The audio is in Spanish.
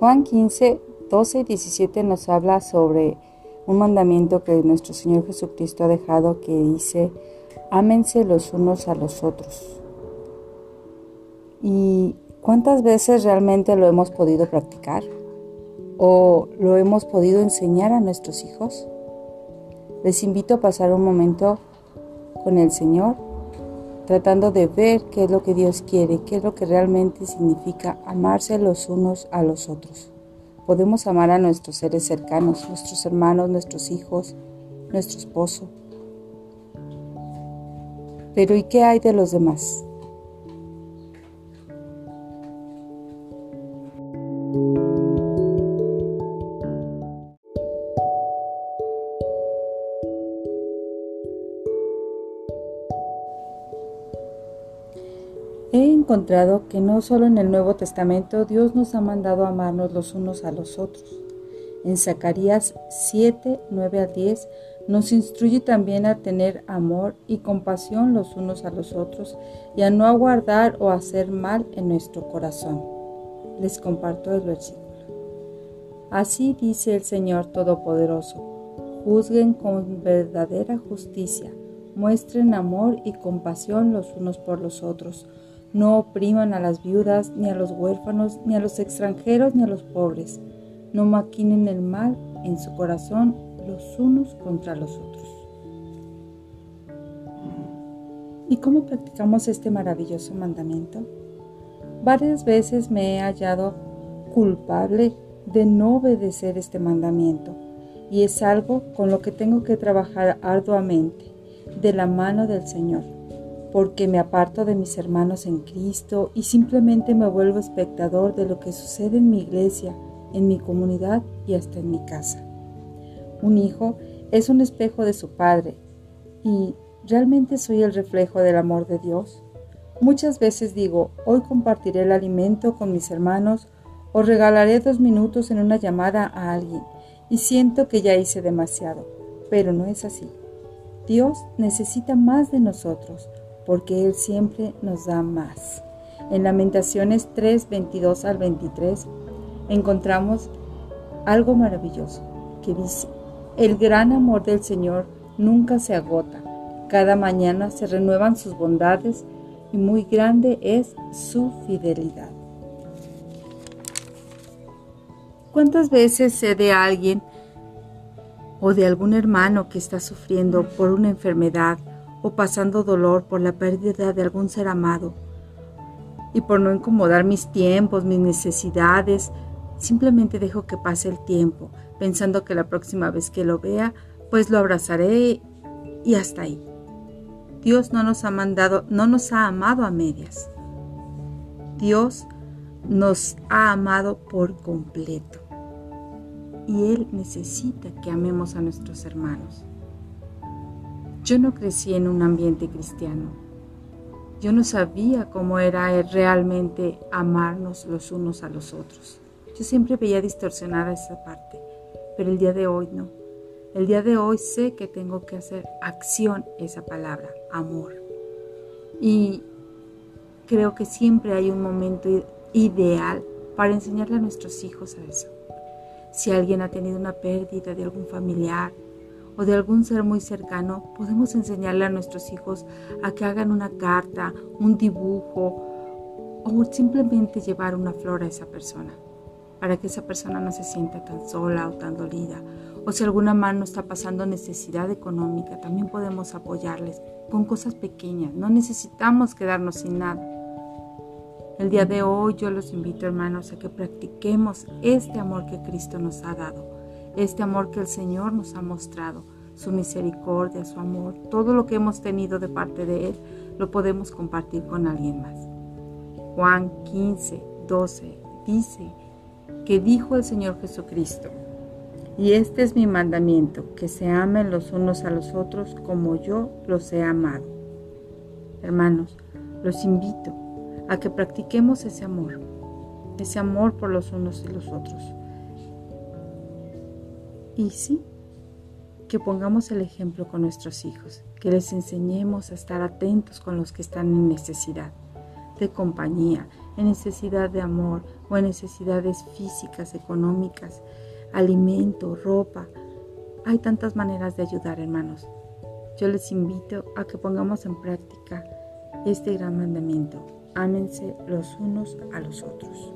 Juan 15, 12 y 17 nos habla sobre un mandamiento que nuestro Señor Jesucristo ha dejado que dice, ámense los unos a los otros. ¿Y cuántas veces realmente lo hemos podido practicar? ¿O lo hemos podido enseñar a nuestros hijos? Les invito a pasar un momento con el Señor, tratando de ver qué es lo que Dios quiere, qué es lo que realmente significa amarse los unos a los otros. Podemos amar a nuestros seres cercanos, nuestros hermanos, nuestros hijos, nuestro esposo. Pero ¿y qué hay de los demás? He encontrado que no solo en el Nuevo Testamento Dios nos ha mandado a amarnos los unos a los otros. En Zacarías 7, 9 a 10 nos instruye también a tener amor y compasión los unos a los otros y a no aguardar o hacer mal en nuestro corazón. Les comparto el versículo. Así dice el Señor Todopoderoso, juzguen con verdadera justicia, muestren amor y compasión los unos por los otros no opriman a las viudas, ni a los huérfanos, ni a los extranjeros, ni a los pobres. No maquinen el mal en su corazón los unos contra los otros. ¿Y cómo practicamos este maravilloso mandamiento? Varias veces me he hallado culpable de no obedecer este mandamiento y es algo con lo que tengo que trabajar arduamente de la mano del Señor porque me aparto de mis hermanos en Cristo y simplemente me vuelvo espectador de lo que sucede en mi iglesia, en mi comunidad y hasta en mi casa. Un hijo es un espejo de su padre y ¿realmente soy el reflejo del amor de Dios? Muchas veces digo, hoy compartiré el alimento con mis hermanos o regalaré dos minutos en una llamada a alguien y siento que ya hice demasiado, pero no es así. Dios necesita más de nosotros, porque Él siempre nos da más. En Lamentaciones 3, 22 al 23 encontramos algo maravilloso que dice, el gran amor del Señor nunca se agota, cada mañana se renuevan sus bondades y muy grande es su fidelidad. ¿Cuántas veces sé de alguien o de algún hermano que está sufriendo por una enfermedad o pasando dolor por la pérdida de algún ser amado. Y por no incomodar mis tiempos, mis necesidades, simplemente dejo que pase el tiempo, pensando que la próxima vez que lo vea, pues lo abrazaré y hasta ahí. Dios no nos ha mandado, no nos ha amado a medias. Dios nos ha amado por completo. Y Él necesita que amemos a nuestros hermanos. Yo no crecí en un ambiente cristiano. Yo no sabía cómo era realmente amarnos los unos a los otros. Yo siempre veía distorsionada esa parte, pero el día de hoy no. El día de hoy sé que tengo que hacer acción esa palabra, amor. Y creo que siempre hay un momento ideal para enseñarle a nuestros hijos a eso. Si alguien ha tenido una pérdida de algún familiar, o de algún ser muy cercano, podemos enseñarle a nuestros hijos a que hagan una carta, un dibujo o simplemente llevar una flor a esa persona, para que esa persona no se sienta tan sola o tan dolida. O si alguna mano está pasando necesidad económica, también podemos apoyarles con cosas pequeñas. No necesitamos quedarnos sin nada. El día de hoy yo los invito, hermanos, a que practiquemos este amor que Cristo nos ha dado este amor que el Señor nos ha mostrado, su misericordia, su amor, todo lo que hemos tenido de parte de Él, lo podemos compartir con alguien más. Juan 15, 12 dice que dijo el Señor Jesucristo, y este es mi mandamiento, que se amen los unos a los otros como yo los he amado. Hermanos, los invito a que practiquemos ese amor, ese amor por los unos y los otros. Y sí, que pongamos el ejemplo con nuestros hijos, que les enseñemos a estar atentos con los que están en necesidad, de compañía, en necesidad de amor o en necesidades físicas, económicas, alimento, ropa. Hay tantas maneras de ayudar, hermanos. Yo les invito a que pongamos en práctica este gran mandamiento. Ámense los unos a los otros.